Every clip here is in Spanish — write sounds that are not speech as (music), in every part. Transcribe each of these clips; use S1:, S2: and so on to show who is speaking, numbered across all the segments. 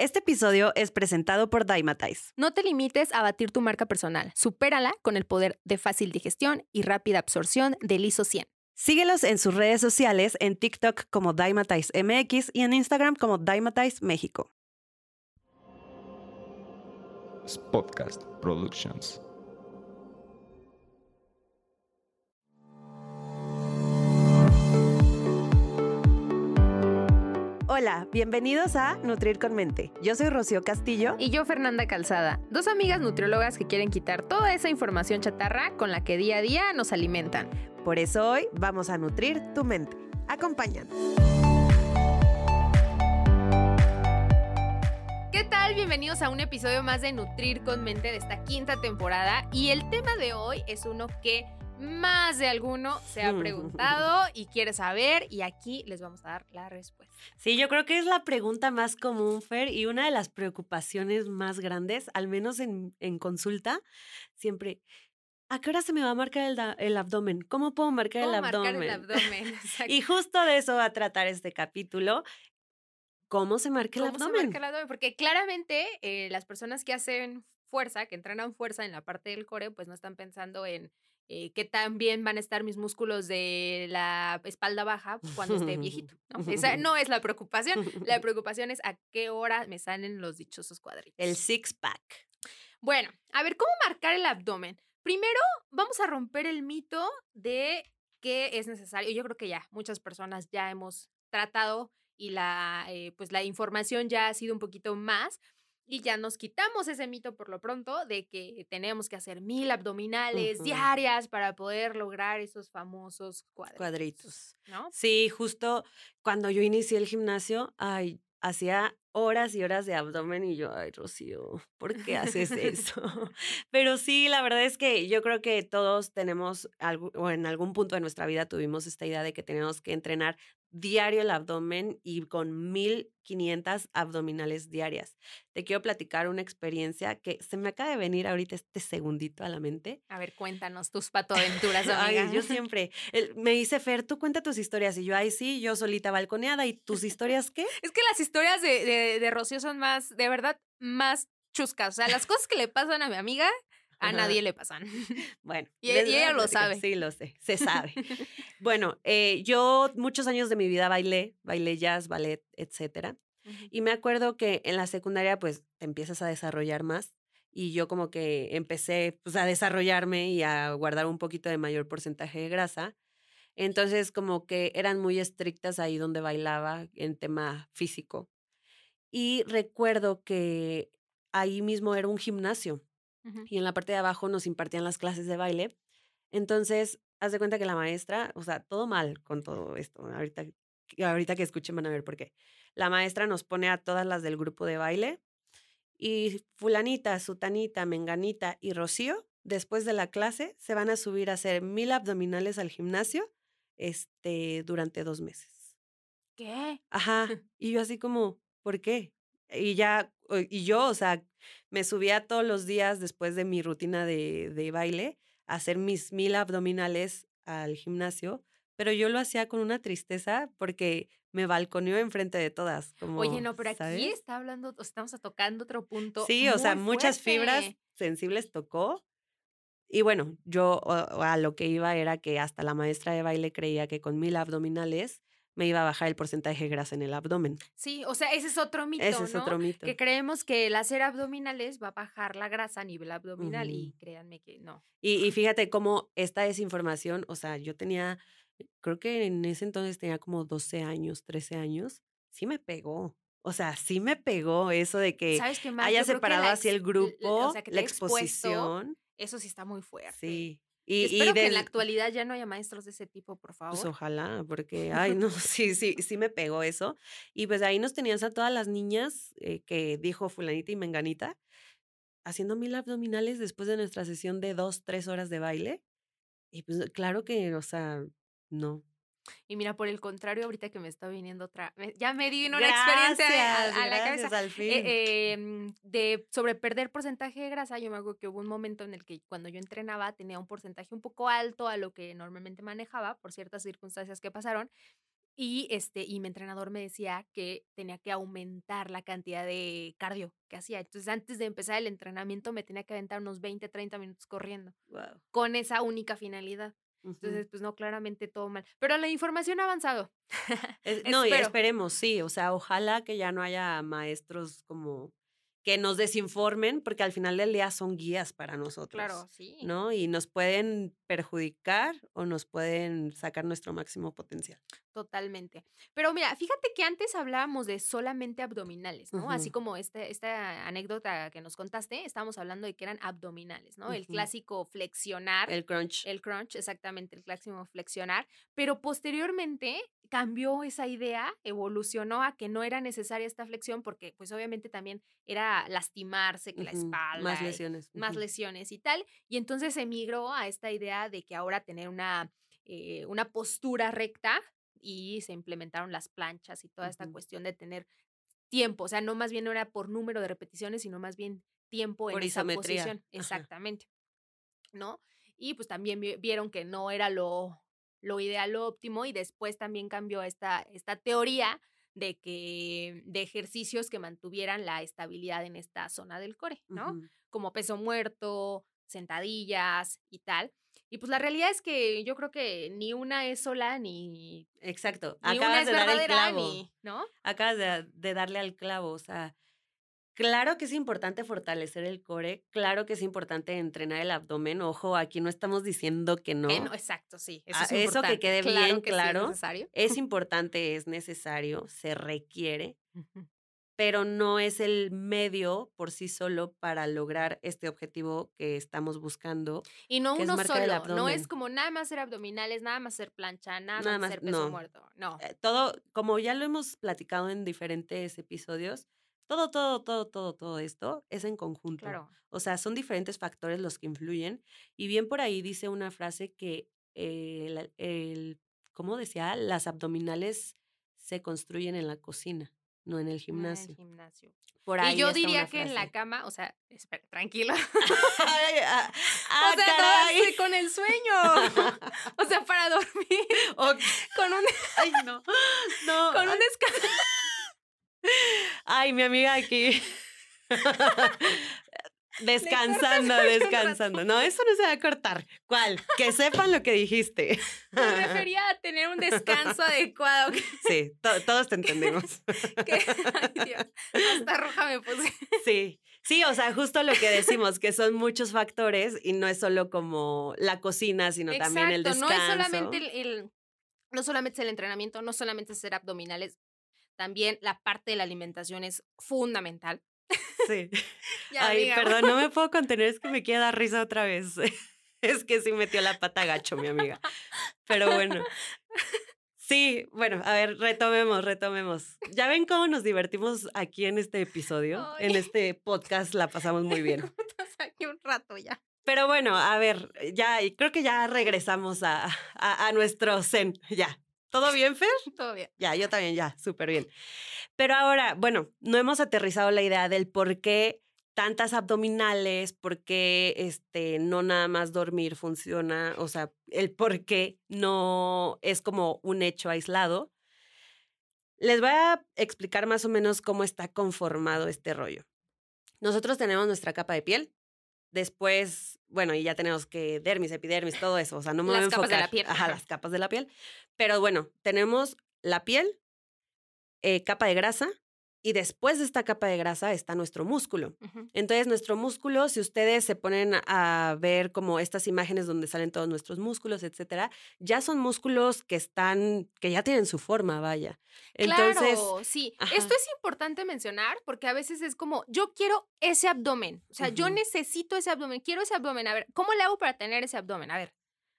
S1: Este episodio es presentado por Dymatize.
S2: No te limites a batir tu marca personal. Supérala con el poder de fácil digestión y rápida absorción del ISO 100.
S1: Síguelos en sus redes sociales, en TikTok como Dymatize MX y en Instagram como Dymatize México.
S3: Podcast Productions.
S1: Hola, bienvenidos a Nutrir con Mente. Yo soy Rocío Castillo.
S2: Y yo, Fernanda Calzada, dos amigas nutriólogas que quieren quitar toda esa información chatarra con la que día a día nos alimentan.
S1: Por eso hoy vamos a nutrir tu mente. Acompáñanos.
S2: ¿Qué tal? Bienvenidos a un episodio más de Nutrir con Mente de esta quinta temporada. Y el tema de hoy es uno que más de alguno se ha preguntado (laughs) y quiere saber y aquí les vamos a dar la respuesta.
S1: Sí, yo creo que es la pregunta más común, Fer, y una de las preocupaciones más grandes, al menos en, consulta, siempre, ¿a qué hora se me va a marcar el, abdomen? ¿Cómo puedo marcar el abdomen?
S2: Marcar el abdomen (laughs)
S1: y justo de eso va a tratar este capítulo. ¿Cómo se marca el abdomen?
S2: Porque claramente eh, las personas que hacen fuerza, que entrenan fuerza en la parte del core, pues no están pensando en eh, qué tan bien van a estar mis músculos de la espalda baja cuando esté viejito. (laughs) ¿no? Esa no es la preocupación. La (laughs) preocupación es a qué hora me salen los dichosos cuadritos.
S1: El six pack.
S2: Bueno, a ver, ¿cómo marcar el abdomen? Primero, vamos a romper el mito de que es necesario. Yo creo que ya muchas personas ya hemos tratado y la, eh, pues la información ya ha sido un poquito más y ya nos quitamos ese mito por lo pronto de que tenemos que hacer mil abdominales diarias para poder lograr esos famosos cuadritos. cuadritos. ¿no?
S1: Sí, justo cuando yo inicié el gimnasio, ay, hacía horas y horas de abdomen y yo, ay, Rocío, ¿por qué haces (laughs) eso? (laughs) Pero sí, la verdad es que yo creo que todos tenemos, algo, o en algún punto de nuestra vida tuvimos esta idea de que tenemos que entrenar diario el abdomen y con 1500 abdominales diarias. Te quiero platicar una experiencia que se me acaba de venir ahorita este segundito a la mente.
S2: A ver, cuéntanos tus (laughs) patoaventuras, amiga.
S1: Ay, yo (laughs) siempre, me dice Fer, tú cuenta tus historias y yo, ay, sí, yo solita balconeada y tus historias, ¿qué?
S2: Es que las historias de, de Rocío son más, de verdad, más chuscas. O sea, las cosas que le pasan a mi amiga, a nadie le pasan. (laughs)
S1: Bueno.
S2: Y, ella lo sabe.
S1: Sí, lo sé, se sabe. (laughs) bueno, eh, yo muchos años de mi vida bailé, bailé jazz, ballet, etcétera. Y me acuerdo que en la secundaria, pues, te empiezas a desarrollar más. Y yo como que empecé pues, a desarrollarme y a guardar un poquito de mayor porcentaje de grasa. Entonces, como que eran muy estrictas ahí donde bailaba en tema físico. Y recuerdo que ahí mismo era un gimnasio y en la parte de abajo nos impartían las clases de baile. Entonces, haz de cuenta que la maestra, o sea, todo mal con todo esto. Ahorita, ahorita que escuchen van a ver por qué. La maestra nos pone a todas las del grupo de baile y fulanita, sutanita, menganita y Rocío, después de la clase, se van a subir a hacer mil abdominales al gimnasio este, durante dos meses.
S2: ¿Qué?
S1: Ajá. Y yo así como, ¿por qué? Y ya, y yo, o sea, me subía todos los días después de mi rutina de, de baile a hacer mis mil abdominales al gimnasio, pero yo lo hacía con una tristeza porque me balconeó enfrente de todas. Como,
S2: Oye, no, pero aquí está hablando, estamos tocando otro punto.
S1: Sí, o sea, muchas fibras sensibles tocó. Y bueno, yo a lo que iba era que hasta la maestra de baile creía que con mil abdominales me iba a bajar el porcentaje de grasa en el abdomen.
S2: Sí, o sea, ese es otro mito.
S1: Ese es otro mito.
S2: Que creemos que el hacer abdominales va a bajar la grasa a nivel abdominal y créanme que no.
S1: Y, fíjate cómo esta desinformación, o sea, yo tenía, creo que en ese entonces tenía como 12 años, 13 años, sí me pegó. O sea, sí me pegó eso de que haya separado así el grupo, la exposición.
S2: eso sí está muy fuerte.
S1: Sí.
S2: Y, Espero que en la actualidad ya no haya maestros de ese tipo, por pues, favor.
S1: Pues ojalá, porque, (laughs) ay, no, (laughs) sí, sí, sí me pegó eso. Y pues ahí nos tenías a todas las niñas eh, que dijo fulanita y menganita, haciendo mil abdominales después de nuestra sesión de dos, tres horas de baile. Y pues claro que, o sea, no,
S2: y mira, por el contrario, ahorita que me está viniendo otra, ya me di una experiencia a, la cabeza
S1: al
S2: eh, em, de sobre perder porcentaje de grasa. Yo me acuerdo que hubo un momento en el que cuando yo entrenaba tenía un porcentaje un poco alto a lo que normalmente manejaba por ciertas circunstancias que pasaron. Y, este, y mi entrenador me decía que tenía que aumentar la cantidad de cardio que hacía. Entonces, antes de empezar el entrenamiento, me tenía que aventar unos 20, 30 minutos corriendo. Con esa única finalidad. Entonces, pues no, claramente todo mal. Pero la información ha avanzado. (laughs)
S1: no, y esperemos, sí. O sea, ojalá que ya no haya maestros como que nos desinformen, porque al final del día son guías para nosotros.
S2: Claro, sí.
S1: ¿No? Y nos pueden perjudicar o nos pueden sacar nuestro máximo potencial.
S2: Totalmente. Pero mira, fíjate que antes hablábamos de solamente abdominales, ¿no? Así como este, esta anécdota que nos contaste, estábamos hablando de que eran abdominales, ¿no? El clásico flexionar.
S1: El crunch.
S2: El crunch, exactamente, el clásico flexionar. Pero posteriormente cambió esa idea, evolucionó a que no era necesaria esta flexión porque pues obviamente también era lastimarse, que la espalda.
S1: Más lesiones.
S2: Más lesiones y tal. Y entonces emigró a esta idea de que ahora tener una, eh, una postura recta y se implementaron las planchas y toda esta cuestión de tener tiempo, o sea, no más bien no era por número de repeticiones, sino más bien tiempo en esa posición. Exactamente. ¿No? Y pues también vieron que no era lo, lo ideal, lo óptimo, y después también cambió esta, esta teoría de que de ejercicios que mantuvieran la estabilidad en esta zona del core, ¿no? Como peso muerto, sentadillas y tal. Y pues la realidad es que yo creo que ni una es sola ni.
S1: Exacto. Acabas de dar el clavo. ¿no? Acabas de, de, darle al clavo. O sea, claro que es importante fortalecer el core. Claro que es importante entrenar el abdomen. Ojo, aquí no estamos diciendo que no.
S2: exacto, sí.
S1: Eso, ah, eso que quede bien claro. es, importante, es necesario, se requiere pero no es el medio por sí solo para lograr este objetivo que estamos buscando.
S2: Y no uno solo, no es como nada más hacer abdominales, nada más hacer plancha, nada, más hacer peso muerto, no.
S1: Eh, todo, como ya lo hemos platicado en diferentes episodios, todo, todo, todo, todo, todo esto es en conjunto. Claro. O sea, son diferentes factores los que influyen. Y bien por ahí dice una frase que el, el ¿cómo decía? Las abdominales se construyen en la cocina no en el gimnasio.
S2: en el gimnasio. Por ahí y yo diría que en la cama, o sea, espera, tranquila. (laughs) (laughs)
S1: Ah,
S2: o sea, con el sueño. (laughs) o sea, para dormir. Con un.
S1: Ay, no. No.
S2: Con un descanso.
S1: Ay, mi amiga aquí. Descansando, descansando. No, eso no se va a cortar. ¿Cuál? Que sepan lo que dijiste.
S2: Me refería a tener un descanso adecuado. (laughs)
S1: Sí, todos te entendemos. (laughs)
S2: ay Dios, hasta roja me puse.
S1: Sí, sí, o sea, justo lo que decimos, que son muchos factores y no es solo como la cocina, sino también el descanso.
S2: No es solamente el, no solamente es el entrenamiento, no solamente es hacer abdominales, también la parte de la alimentación es fundamental.
S1: Sí. (laughs) Ay, perdón, no me (laughs) puedo contener, es que me queda dar risa otra vez. (laughs) Es que sí metió la pata gacho, mi amiga. Pero bueno. Sí, bueno, a ver, retomemos, retomemos. Ya ven cómo nos divertimos aquí en este episodio, en este podcast, la pasamos muy bien.
S2: aquí un rato ya.
S1: Pero bueno, a ver, ya, creo que ya regresamos a, a, a nuestro zen, ya. ¿Todo bien, Fer? (laughs)
S2: Todo bien.
S1: Ya, yo también, ya, súper bien. Pero ahora, bueno, no hemos aterrizado la idea del por qué tantas abdominales, por qué este, no nada más dormir funciona, o sea, el por qué no es como un hecho aislado. Les voy a explicar más o menos cómo está conformado este rollo. Nosotros tenemos nuestra capa de piel, después, bueno, y ya tenemos que dermis, epidermis, todo eso, o sea, no me
S2: las
S1: voy a
S2: capas de la piel.
S1: Ajá, las capas de la piel. Pero bueno, tenemos la piel, eh, capa de grasa, y después de esta capa de grasa está nuestro músculo. Entonces, nuestro músculo, si ustedes se ponen a ver como estas imágenes donde salen todos nuestros músculos, etcétera, ya son músculos que están, que ya tienen su forma, vaya. Entonces,
S2: claro, sí. Esto es importante mencionar porque a veces es como, yo quiero ese abdomen. O sea, yo necesito ese abdomen, quiero ese abdomen. A ver, ¿cómo le hago para tener ese abdomen? A ver,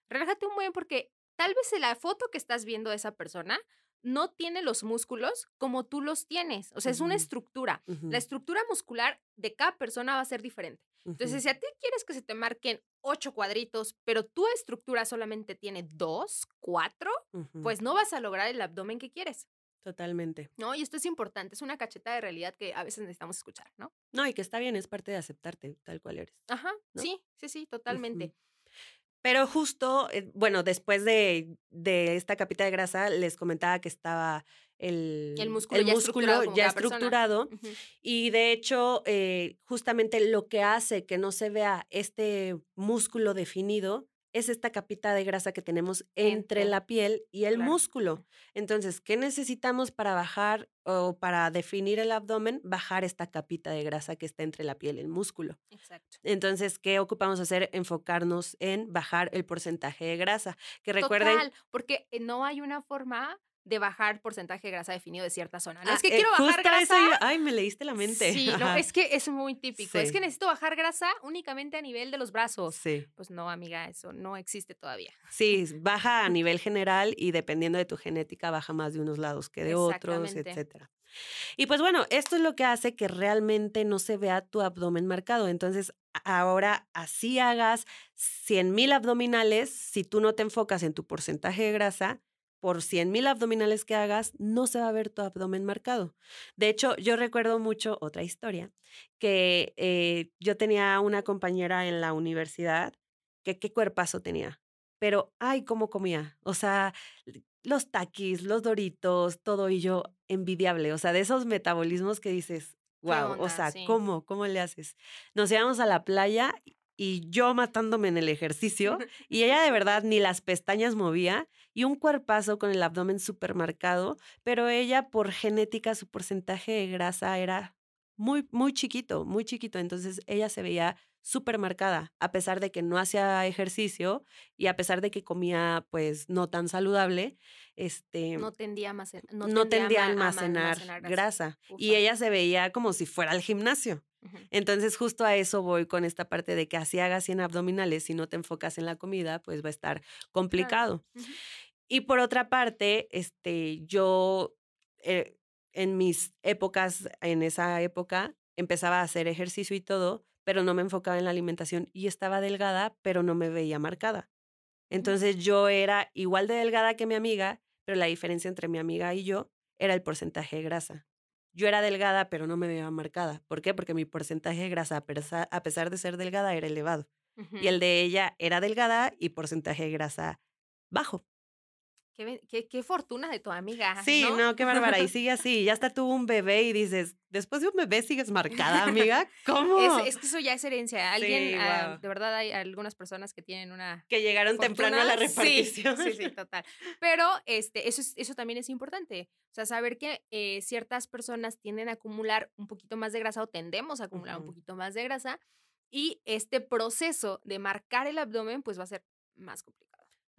S2: relájate un buen porque tal vez en la foto que estás viendo de esa persona no tiene los músculos como tú los tienes. O sea, es una estructura. La estructura muscular de cada persona va a ser diferente. Entonces, si a ti quieres que se te marquen ocho cuadritos, pero tu estructura solamente tiene dos, cuatro, pues no vas a lograr el abdomen que quieres.
S1: Totalmente.
S2: No, y esto es importante, es una cacheta de realidad que a veces necesitamos escuchar, ¿no?
S1: No, y que está bien, es parte de aceptarte tal cual eres.
S2: Ajá, sí, sí, sí, totalmente.
S1: Pero justo, eh, bueno, después de, de esta capita de grasa, les comentaba que estaba el,
S2: El músculo ya estructurado
S1: ya. Y de hecho, eh, justamente lo que hace que no se vea este músculo definido es esta capita de grasa que tenemos entre
S2: Entre.
S1: la piel y el
S2: Claro.
S1: músculo. Entonces, ¿qué necesitamos para bajar o para definir el abdomen? Bajar esta capita de grasa que está entre la piel y el músculo.
S2: Exacto.
S1: Entonces, ¿qué ocupamos hacer? Enfocarnos en bajar el porcentaje de grasa. Que recuerden,
S2: Total, porque eh, no hay una forma de bajar porcentaje de grasa definido de cierta zona. No
S1: Ah,
S2: es que
S1: eh,
S2: quiero bajar grasa.
S1: ay, me leíste la mente.
S2: Sí, no, es que es muy típico. Es que necesito bajar grasa únicamente a nivel de los brazos.
S1: Sí.
S2: Pues no, amiga, eso no existe todavía.
S1: Sí, baja a nivel general y dependiendo de tu genética baja más de unos lados que de otros, etcétera. Y pues bueno, esto es lo que hace que realmente no se vea tu abdomen marcado. Entonces, ahora así hagas 100 mil abdominales, si tú no te enfocas en tu porcentaje de grasa, por 100 mil abdominales que hagas, no se va a ver tu abdomen marcado. De hecho, yo recuerdo mucho otra historia, que eh, yo tenía una compañera en la universidad que qué cuerpazo tenía, pero ay, cómo comía. O sea, los taquis, los doritos, todo y yo envidiable. O sea, de esos metabolismos que dices, wow, o
S2: onda?
S1: sea,
S2: Sí.
S1: ¿cómo? ¿Cómo le haces? Nos íbamos a la playa y yo matándome en el ejercicio (laughs) y ella de verdad ni las pestañas movía y un cuerpazo con el abdomen súper marcado, pero ella por genética su porcentaje de grasa era muy, muy chiquito, muy chiquito. Entonces ella se veía súper marcada, a pesar de que no hacía ejercicio y a pesar de que comía pues no tan saludable, este,
S2: No tendía a almacenar, no
S1: no tendía a almacenar grasa. Y ella se veía como si fuera al gimnasio. Entonces, justo a eso voy con esta parte de que así hagas 100 abdominales, si no te enfocas en la comida, pues va a estar complicado. Y por otra parte, este, yo eh, en mis épocas, en esa época, empezaba a hacer ejercicio y todo, pero no me enfocaba en la alimentación y estaba delgada, pero no me veía marcada. Entonces yo era igual de delgada que mi amiga, pero la diferencia entre mi amiga y yo era el porcentaje de grasa. Yo era delgada, pero no me veía marcada. ¿Por qué? Porque mi porcentaje de grasa, a pesar, de ser delgada, era elevado. Y el de ella era delgada y porcentaje de grasa bajo.
S2: Qué, qué- qué fortuna de tu amiga.
S1: Sí,
S2: ¿no?
S1: no, qué bárbara. Y sigue (laughs) así. Ya hasta tuvo un bebé y dices, después de un bebé sigues marcada, amiga. ¿Cómo?
S2: Es, es que eso ya es herencia. Alguien,
S1: Sí,
S2: ah,
S1: guau.
S2: de verdad, hay algunas personas que tienen una
S1: que llegaron temprano a la
S2: fortuna. Sí,
S1: repartición.
S2: Sí, sí, (laughs) total. Pero este, eso, es- eso también es importante. O sea, saber que eh, ciertas personas tienden a acumular un poquito más de grasa o tendemos a acumular un
S1: Ujú.
S2: poquito más de grasa. Y este proceso de marcar el abdomen, pues va a ser más complicado.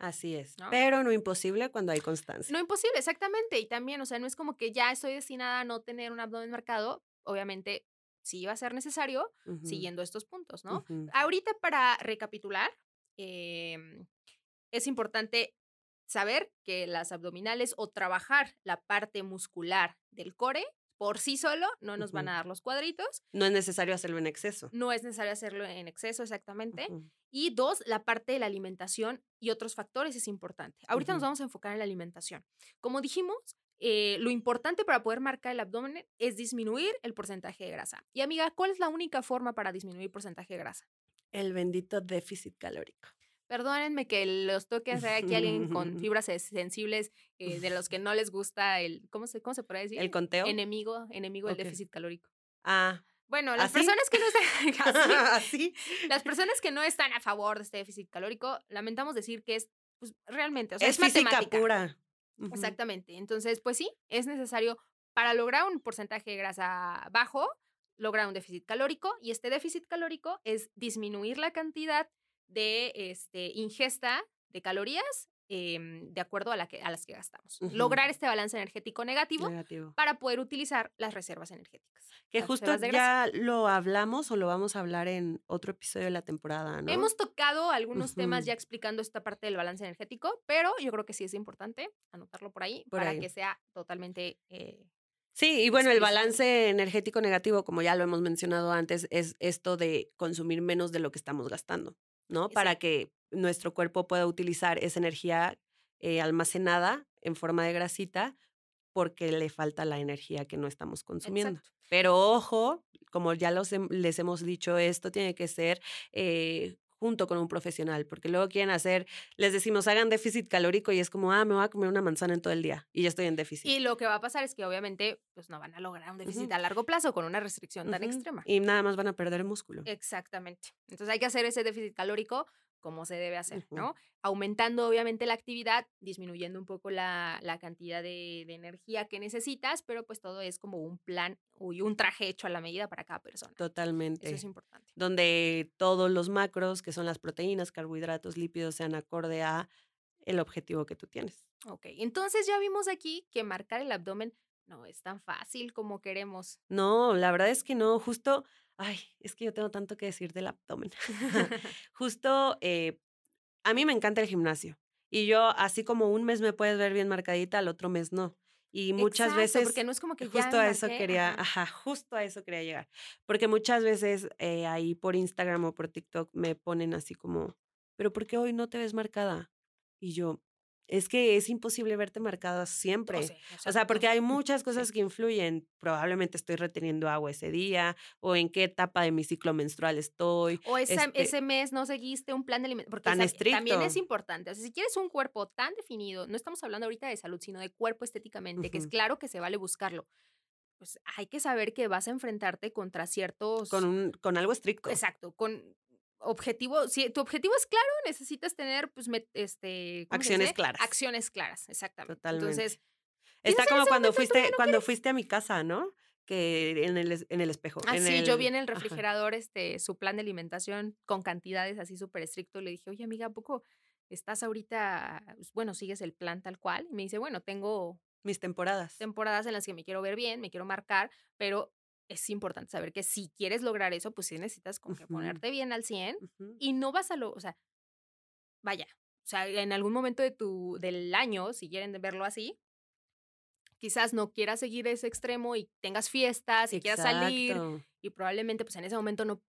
S1: Así es.
S2: ¿No?
S1: Pero no imposible cuando hay constancia.
S2: No imposible, exactamente. Y también, o sea, no es como que ya estoy destinada a no tener un abdomen marcado. Obviamente, sí va a ser necesario siguiendo estos puntos, ¿no? Ahorita para recapitular, em, es importante saber que las abdominales o trabajar la parte muscular del core por sí solo no nos van a dar los cuadritos.
S1: No es necesario hacerlo en exceso.
S2: No es necesario hacerlo en exceso exactamente. Y dos, la parte de la alimentación y otros factores es importante. Ahorita nos vamos a enfocar en la alimentación. Como dijimos, eh, lo importante para poder marcar el abdomen es disminuir el porcentaje de grasa. Y amiga, ¿cuál es la única forma para disminuir porcentaje de grasa?
S1: El bendito déficit calórico.
S2: Perdónenme que los toque hacer aquí a alguien con (laughs) fibras sensibles, eh, de los que no les gusta el, ¿cómo se, cómo se puede decir?
S1: El conteo.
S2: Enemigo, enemigo del déficit calórico.
S1: Ah,
S2: Bueno, las
S1: ¿Así?
S2: personas que no (laughs) están (laughs) así, las personas que no están a favor de este déficit calórico, lamentamos decir que es pues, realmente, o sea,
S1: es
S2: es,
S1: física
S2: matemática.
S1: pura.
S2: Exactamente. Entonces, pues sí, es necesario para lograr un porcentaje de grasa bajo, lograr un déficit calórico y este déficit calórico es disminuir la cantidad de este, ingesta de calorías em, de acuerdo a, la que, a las que gastamos. Lograr este balance energético negativo
S1: Negativo.
S2: para poder utilizar las reservas energéticas.
S1: Que justo ya lo hablamos o lo vamos a hablar en otro episodio de la temporada, ¿no?
S2: Hemos tocado algunos temas ya explicando esta parte del balance energético, pero yo creo que sí es importante anotarlo por ahí
S1: Por
S2: para
S1: ahí.
S2: que sea totalmente eh,
S1: Sí, y bueno, el balance energético negativo, como ya lo hemos mencionado antes, es esto de consumir menos de lo que estamos gastando, ¿no? Para que nuestro cuerpo pueda utilizar esa energía eh, almacenada en forma de grasita porque le falta la energía que no estamos consumiendo.
S2: Exacto.
S1: Pero ojo, como ya los les hemos dicho, esto tiene que ser eh, junto con un profesional, porque luego quieren hacer, les decimos, hagan déficit calórico y es como, ah, me voy a comer una manzana en todo el día y ya estoy en déficit.
S2: Y lo que va a pasar es que obviamente pues no van a lograr un déficit a largo plazo con una restricción tan extrema.
S1: Y nada más van a perder músculo.
S2: Exactamente. Entonces hay que hacer ese déficit calórico como se debe hacer, ¿no? Aumentando obviamente la actividad, disminuyendo un poco la, cantidad de, energía que necesitas, pero pues todo es como un plan y un traje hecho a la medida para cada persona.
S1: Totalmente.
S2: Eso es importante.
S1: Donde todos los macros, que son las proteínas, carbohidratos, lípidos, sean acorde a el objetivo que tú tienes.
S2: Ok, entonces ya vimos aquí que marcar el abdomen no es tan fácil como queremos.
S1: No, la verdad es que no, justo ay, es que yo tengo tanto que decir del abdomen. (laughs) (laughs) Justo, eh, a mí me encanta el gimnasio. Y yo, así como un mes me puedes ver bien marcadita, al otro mes no. Y muchas veces.
S2: Porque no es como que
S1: justo a eso quería, ajá. justo a eso quería llegar. Porque muchas veces eh, ahí por Instagram o por TikTok me ponen así como, pero ¿por qué hoy no te ves marcada? Y yo, es que es imposible verte marcada siempre. o, sea, porque hay muchas (laughs) cosas que influyen. Probablemente estoy reteniendo agua ese día, o en qué etapa de mi ciclo menstrual estoy.
S2: O ese, este ese mes no seguiste un plan de alimentación. Porque
S1: tan estricto.
S2: también es importante. O sea, si quieres un cuerpo tan definido, no estamos hablando ahorita de salud, sino de cuerpo estéticamente, que es claro que se vale buscarlo pues hay que saber que vas a enfrentarte contra ciertos...
S1: Con, un, con algo estricto.
S2: Exacto, con objetivo, si tu objetivo es claro, necesitas tener, pues, este,
S1: acciones claras.
S2: Acciones claras, exactamente. Totalmente. Entonces,
S1: está como cuando fuiste, cuando fuiste a mi casa, ¿no? Que en el, en el espejo.
S2: Ah,
S1: sí,
S2: yo vi en el refrigerador este, su plan de alimentación con cantidades así súper estricto. Le dije, oye, amiga, ¿a poco estás ahorita, pues, bueno, sigues el plan tal cual? Y me dice, bueno, tengo
S1: mis temporadas.
S2: Temporadas en las que me quiero ver bien, me quiero marcar, pero es importante saber que si quieres lograr eso, pues sí necesitas como que ponerte bien al 100 y no vas a lo, o sea, vaya, o sea, en algún momento de tu, del año, si quieren verlo así, quizás no quieras seguir ese extremo y tengas fiestas y quieras salir y probablemente pues en ese momento no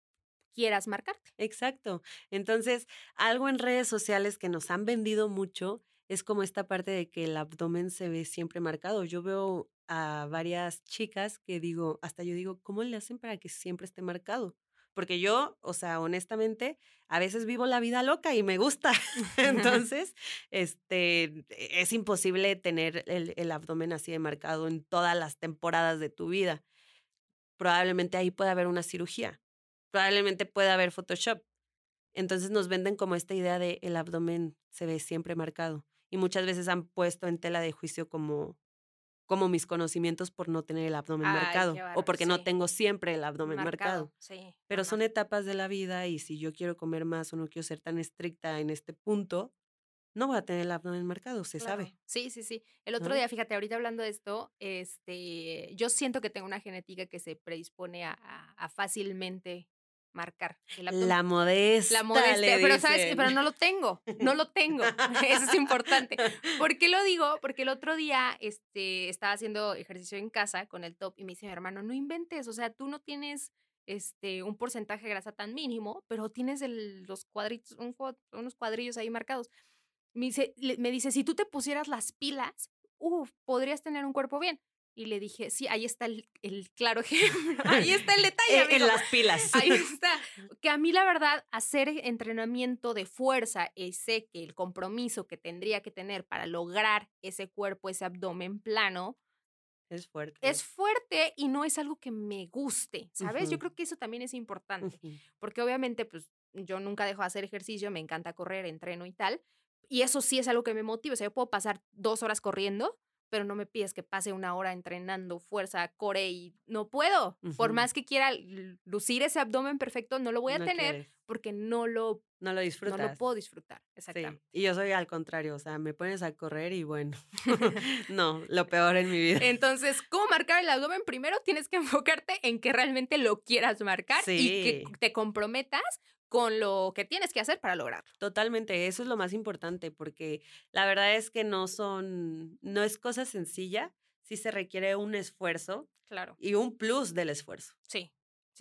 S2: quieras marcarte.
S1: Exacto. Entonces, algo en redes sociales que nos han vendido mucho es como esta parte de que el abdomen se ve siempre marcado. Yo veo a varias chicas que digo, hasta yo digo, ¿cómo le hacen para que siempre esté marcado? Porque yo, o sea, honestamente, a veces vivo la vida loca y me gusta. (laughs) (laughs) Entonces, este, es imposible tener el, el, abdomen así de marcado en todas las temporadas de tu vida. Probablemente ahí puede haber una cirugía. Probablemente puede haber Photoshop. Entonces nos venden como esta idea de el abdomen se ve siempre marcado. Y muchas veces han puesto en tela de juicio como como mis conocimientos por no tener el abdomen marcado o porque no tengo siempre el abdomen marcado. Pero son etapas de la vida y si yo quiero comer más o no quiero ser tan estricta en este punto, no voy a tener el abdomen marcado, se sabe.
S2: Sí, sí, sí. El otro día, fíjate, ahorita hablando de esto, este, yo siento que tengo una genética que se predispone a, a fácilmente marcar
S1: La modestia. La modestia,
S2: pero sabes, pero no lo tengo, no lo tengo. (laughs) Eso es importante. ¿Por qué lo digo? Porque el otro día este, estaba haciendo ejercicio en casa con el top y me dice mi hermano, no inventes, o sea, tú no tienes este, un porcentaje de grasa tan mínimo, pero tienes el, los cuadritos, unos cuadrillos ahí marcados. Me dice, me dice, si tú te pusieras las pilas, uf, podrías tener un cuerpo bien. Y le dije, sí, ahí está el, claro (laughs) ejemplo, ahí está el detalle.
S1: en las pilas.
S2: Ahí (laughs) está. Que a mí la verdad, hacer entrenamiento de fuerza y sé que el compromiso que tendría que tener para lograr ese cuerpo, ese abdomen plano,
S1: es fuerte.
S2: Es fuerte y no es algo que me guste, ¿sabes? Yo creo que eso también es importante, porque obviamente, pues yo nunca dejo de hacer ejercicio, me encanta correr, entreno y tal, y eso sí es algo que me motiva, o sea, yo puedo pasar dos horas corriendo pero no me pides que pase una hora entrenando fuerza, core y no puedo. Por más que quiera lucir ese abdomen perfecto, no lo voy a tener porque no lo,
S1: no lo disfrutas.
S2: No lo puedo disfrutar, exactamente.
S1: Y yo soy al contrario, o sea, me pones a correr y bueno, (laughs) (laughs) no, lo peor en mi vida.
S2: Entonces, ¿cómo marcar el abdomen? Primero tienes que (laughs) enfocarte en que realmente lo quieras marcar y que te comprometas con lo que tienes que hacer para lograrlo.
S1: Totalmente, eso es lo más importante, porque la verdad es que no son, no es cosa sencilla, sí se requiere un esfuerzo.
S2: Claro.
S1: Y un plus del esfuerzo.
S2: Sí.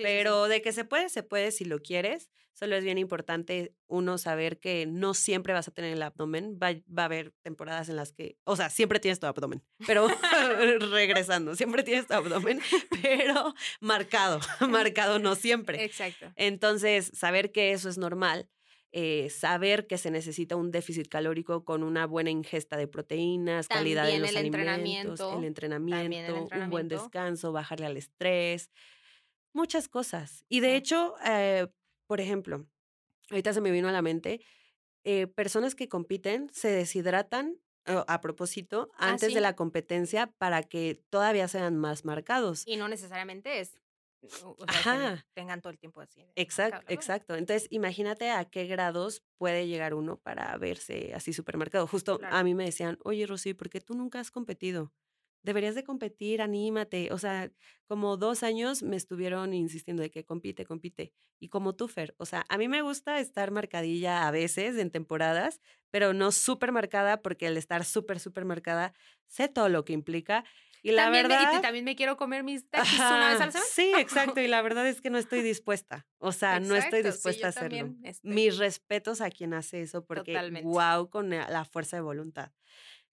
S1: Pero de que se puede, se puede si lo quieres. Solo es bien importante uno saber que no siempre vas a tener el abdomen. Va, va, a haber temporadas en las que, o sea, siempre tienes tu abdomen, (laughs) pero (laughs) regresando, siempre tienes tu abdomen, (laughs) pero marcado, marcado no siempre.
S2: Exacto.
S1: Entonces, saber que eso es normal. eh, saber que se necesita un déficit calórico con una buena ingesta de proteínas, calidad en los
S2: el
S1: alimentos,
S2: entrenamiento,
S1: el entrenamiento, un buen descanso, bajarle al estrés, muchas cosas. Y de hecho, eh, por ejemplo, ahorita se me vino a la mente, eh, personas que compiten se deshidratan a propósito
S2: Ah,
S1: antes
S2: sí.
S1: de la competencia para que todavía sean más marcados.
S2: Y no necesariamente es. o- sea,
S1: Ajá.
S2: tengan todo el tiempo así.
S1: Exacto, exacto. Entonces, imagínate a qué grados puede llegar uno para verse así supermercado. Justo
S2: Claro.
S1: a mí me decían, oye, Rosy, ¿por qué tú nunca has competido? Deberías de competir, anímate. O sea, como dos años me estuvieron insistiendo de que compite, compite. Y como tú, Fer, o sea, a mí me gusta estar marcadilla a veces en temporadas, pero no súper marcada porque el estar súper, súper marcada, sé todo lo que implica. Y la
S2: también me-
S1: verdad...
S2: y también me quiero comer mis taquis una vez a la
S1: Ajá,
S2: semana.
S1: Sí, (laughs) exacto. Y la verdad es que no estoy dispuesta. O sea, no estoy
S2: sí,
S1: dispuesta a hacerlo.
S2: este,
S1: Mis respetos a quien hace eso porque
S2: Totalmente.
S1: wow con la fuerza de voluntad.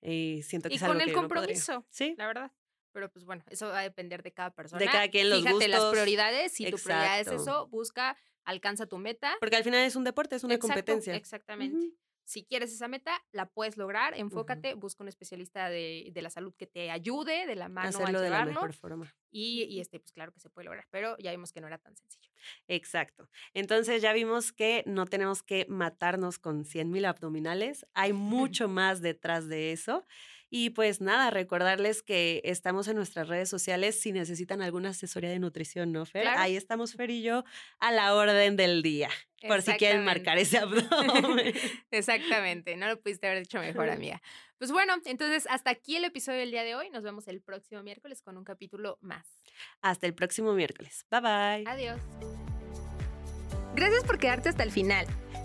S1: Y siento que
S2: y
S1: es algo
S2: con
S1: que
S2: el
S1: no podría.
S2: compromiso,
S1: Sí,
S2: la verdad. Pero pues bueno, eso va a depender de cada persona.
S1: cada quien, los
S2: Fíjate las
S1: gustos.
S2: prioridades. Si tu prioridad es
S1: Exacto.
S2: eso, busca, alcanza tu meta.
S1: porque al final es un deporte, es una
S2: Exacto,
S1: competencia.
S2: Exactamente.
S1: Ujú.
S2: Si quieres esa meta, la puedes lograr. Enfócate, busca un especialista de, de la salud que te ayude de la mano
S1: Hacerlo
S2: a
S1: de la mejor forma.
S2: Y, y este, pues claro que se puede lograr. Pero ya vimos que no era tan sencillo.
S1: Exacto. Entonces ya vimos que no tenemos que matarnos con 100 mil abdominales. Hay (laughs) mucho más detrás de eso. Y pues nada, recordarles que estamos en nuestras redes sociales si necesitan alguna asesoría de nutrición, ¿no, Fer?
S2: Claro.
S1: Ahí estamos Fer y yo a la orden del día, por si quieren marcar ese abdomen. (laughs)
S2: Exactamente, no lo pudiste haber dicho mejor, (laughs) amiga. Pues bueno, entonces hasta aquí el episodio del día de hoy. Nos vemos el próximo miércoles con un capítulo más.
S1: Hasta el próximo miércoles. Bye bye.
S2: Adiós. Gracias por quedarte hasta el final.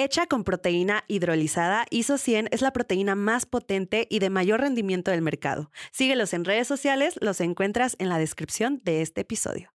S1: Hecha con proteína hidrolizada, ISO 100 es la proteína más potente y de mayor rendimiento del mercado. Síguelos en redes sociales, los encuentras en la descripción de este episodio.